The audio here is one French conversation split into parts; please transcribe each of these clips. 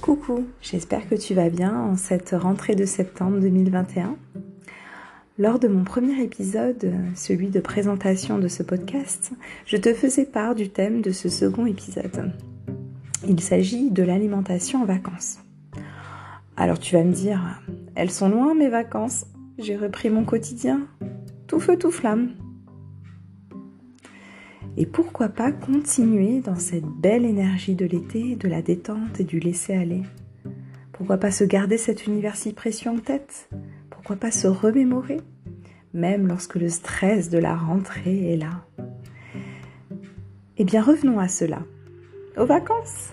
Coucou, j'espère que tu vas bien en cette rentrée de septembre 2021. Lors de mon premier épisode, celui de présentation de ce podcast, je te faisais part du thème de ce second épisode. Il s'agit de l'alimentation en vacances. Alors tu vas me dire, elles sont loin mes vacances, j'ai repris mon quotidien, tout feu tout flamme. Et pourquoi pas continuer dans cette belle énergie de l'été, de la détente et du laisser-aller? Pourquoi pas se garder cet univers si précieux en tête? Pourquoi pas se remémorer Même lorsque le stress de la rentrée est là? Eh bien revenons à cela. Aux vacances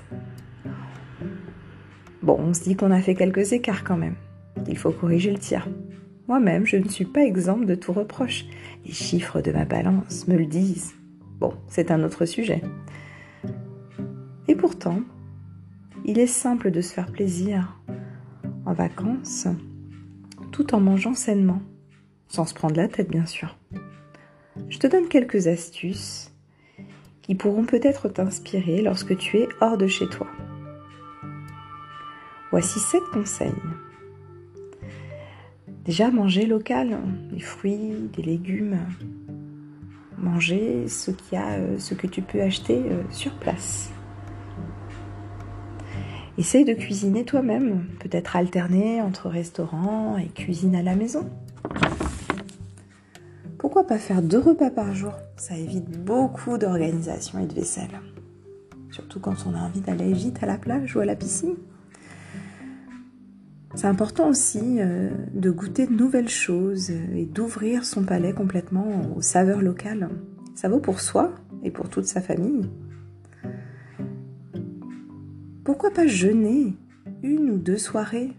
Bon, on se dit qu'on a fait quelques écarts quand même. Il faut corriger le tir. Moi-même, je ne suis pas exempte de tout reproche. Les chiffres de ma balance me le disent. Bon, c'est un autre sujet. Et pourtant, il est simple de se faire plaisir en vacances tout en mangeant sainement, sans se prendre la tête bien sûr. Je te donne quelques astuces qui pourront peut-être t'inspirer lorsque tu es hors de chez toi. Voici sept conseils. Déjà, manger local, des fruits, des légumes, manger ce, qu'il a, euh, ce que tu peux acheter euh, sur place. Essaye de cuisiner toi-même, peut-être alterner entre restaurant et cuisine à la maison. Pourquoi pas faire deux repas par jour? Ça évite beaucoup d'organisation et de vaisselle. Surtout quand on a envie d'aller vite à la plage ou à la piscine. C'est important aussi euh, de goûter de nouvelles choses et d'ouvrir son palais complètement aux saveurs locales. Ça vaut pour soi et pour toute sa famille. Pourquoi pas jeûner une ou deux soirées?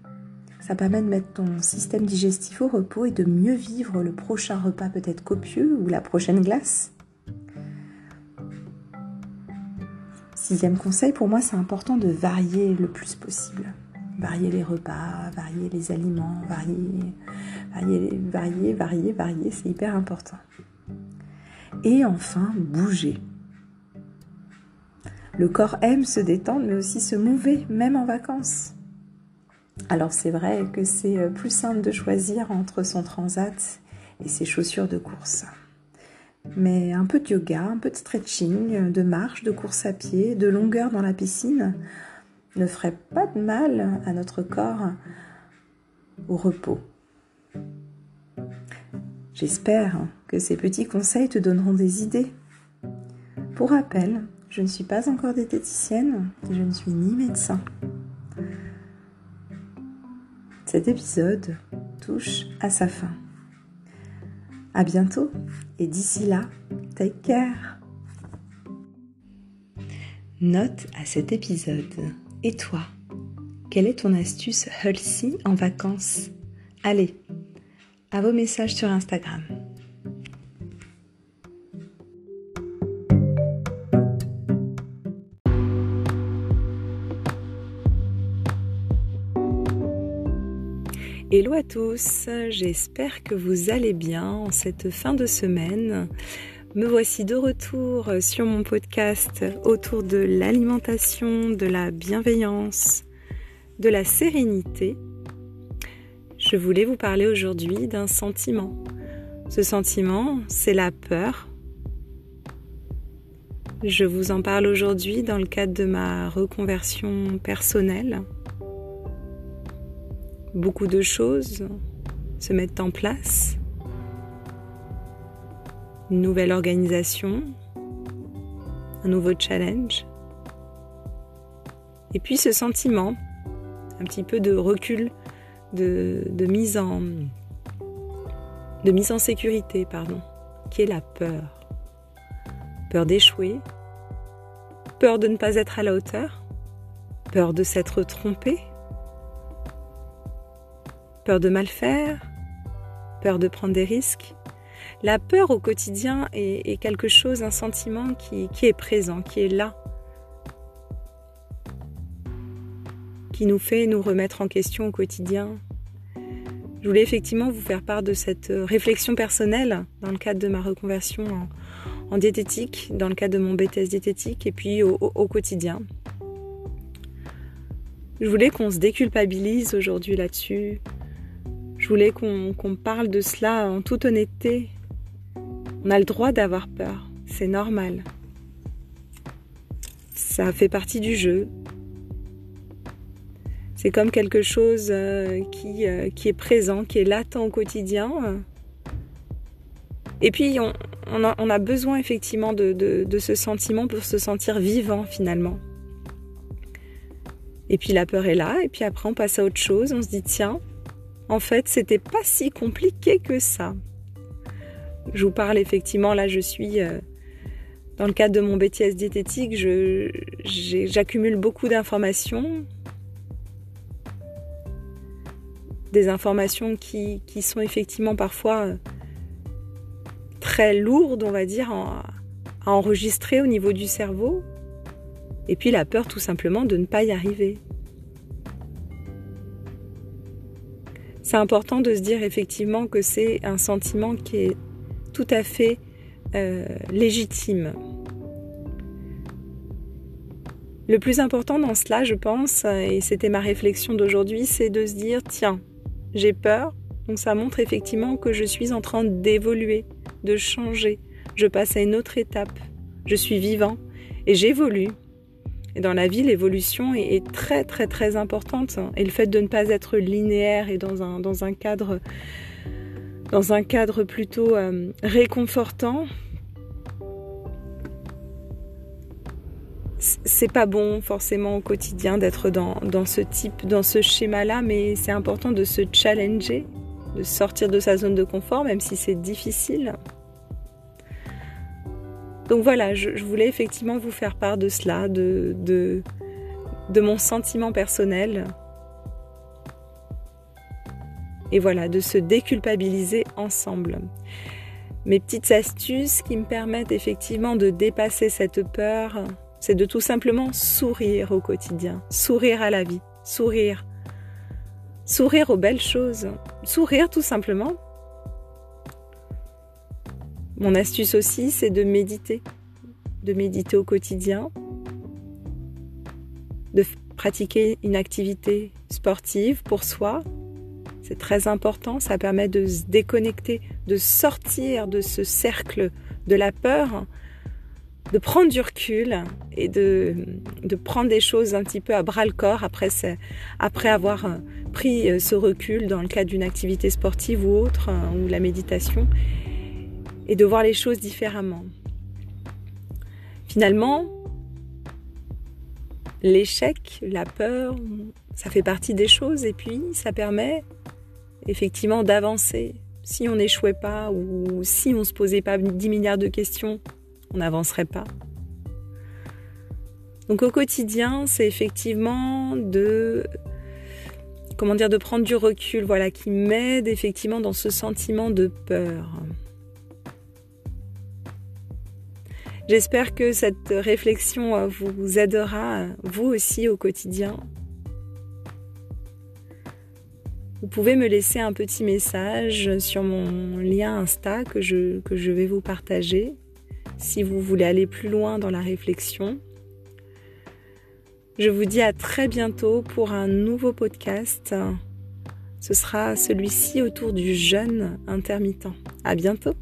Ça permet de mettre ton système digestif au repos et de mieux vivre le prochain repas peut-être copieux ou la prochaine glace. Sixième conseil, pour moi c'est important de varier le plus possible varier les repas, varier les aliments, varier, varier, varier, varier, c'est hyper important. Et enfin, bouger. Le corps aime se détendre, mais aussi se mouver, même en vacances. Alors c'est vrai que c'est euh, plus simple de choisir entre son transat et ses chaussures de course. Mais un peu de yoga, un peu de stretching, de marche, de course à pied, de longueur dans la piscine, ne ferait pas de mal à notre corps au repos. J'espère que ces petits conseils te donneront des idées. Pour rappel, je ne suis pas encore diététicienne et je ne suis ni médecin. Cet épisode touche à sa fin. À bientôt et d'ici là, take care. Note à cet épisode. Et toi Quelle est ton astuce healthy en vacances? Allez, à vos messages sur Instagram. Hello à tous, j'espère que vous allez bien en cette fin de semaine. Me voici de retour sur mon podcast autour de l'alimentation, de la bienveillance, de la sérénité. Je voulais vous parler aujourd'hui d'un sentiment. Ce sentiment, c'est la peur. Je vous en parle aujourd'hui dans le cadre de ma reconversion personnelle. Beaucoup de choses se mettent en place une nouvelle organisation, un nouveau challenge. Et puis ce sentiment, un petit peu de recul, de, mise, en, mise en sécurité, pardon, qui est la peur. Peur d'échouer, peur de ne pas être à la hauteur, peur de s'être trompé, peur de mal faire, peur de prendre des risques, la peur au quotidien est, quelque chose, un sentiment qui, est présent, qui est là, qui nous fait nous remettre en question au quotidien. Je voulais effectivement vous faire part de cette réflexion personnelle dans le cadre de ma reconversion en, diététique, dans le cadre de mon BTS diététique et puis au, quotidien. Je voulais qu'on se déculpabilise aujourd'hui là-dessus. Je voulais qu'on parle de cela en toute honnêteté. On a le droit d'avoir peur, c'est normal. Ça fait partie du jeu. C'est comme quelque chose euh, qui, euh, qui, est présent, qui est latent au quotidien. Et puis, on, a, besoin effectivement de, de, ce sentiment pour se sentir vivant finalement. Et puis la peur est là, et puis après on passe à autre chose, on se dit tiens, en fait c'était pas si compliqué que ça. Je vous parle effectivement, là je suis euh, dans le cadre de mon BTS diététique, j'accumule beaucoup d'informations. Des informations qui, sont effectivement parfois euh, très lourdes, on va dire, à enregistrer au niveau du cerveau. Et puis la peur tout simplement de ne pas y arriver. C'est important de se dire effectivement que c'est un sentiment qui est tout à fait euh, légitime. Le plus important dans cela, je pense, et c'était ma réflexion d'aujourd'hui, c'est de se dire, tiens, j'ai peur, donc ça montre effectivement que je suis en train d'évoluer, de changer. Je passe à une autre étape. Je suis vivant et j'évolue et dans la vie, l'évolution est, très très très importante. Et le fait de ne pas être linéaire et dans dans un cadre dans un cadre plutôt euh, réconfortant, c'est pas bon forcément au quotidien d'être dans, dans, ce type, dans ce schéma-là, mais c'est important de se challenger, de sortir de sa zone de confort, même si c'est difficile. Donc voilà, je, voulais effectivement vous faire part de cela, de, de, de mon sentiment personnel. Et voilà, de se déculpabiliser ensemble. Mes petites astuces qui me permettent effectivement de dépasser cette peur, c'est de tout simplement sourire au quotidien, sourire à la vie, sourire. Sourire aux belles choses, sourire tout simplement mon astuce aussi, c'est de méditer, de méditer au quotidien, de pratiquer une activité sportive pour soi. C'est très important, ça permet de se déconnecter, de sortir de ce cercle de la peur, de prendre du recul et de, de prendre des choses un petit peu à bras le corps après, après avoir pris ce recul dans le cadre d'une activité sportive ou autre, hein, ou la méditation, et de voir les choses différemment. Finalement, l'échec, la peur, ça fait partie des choses et puis ça permet effectivement d'avancer. Si on n'échouait pas ou si on ne se posait pas 10 milliards de questions, on n'avancerait pas. Donc au quotidien, c'est effectivement de comment dire de prendre du recul, voilà, qui m'aide effectivement dans ce sentiment de peur. J'espère que cette réflexion euh, vous aidera, vous aussi, au quotidien. Vous pouvez me laisser un petit message sur mon lien Insta que je, vais vous partager si vous voulez aller plus loin dans la réflexion. Je vous dis à très bientôt pour un nouveau podcast. Ce sera celui-ci autour du jeûne intermittent. À bientôt!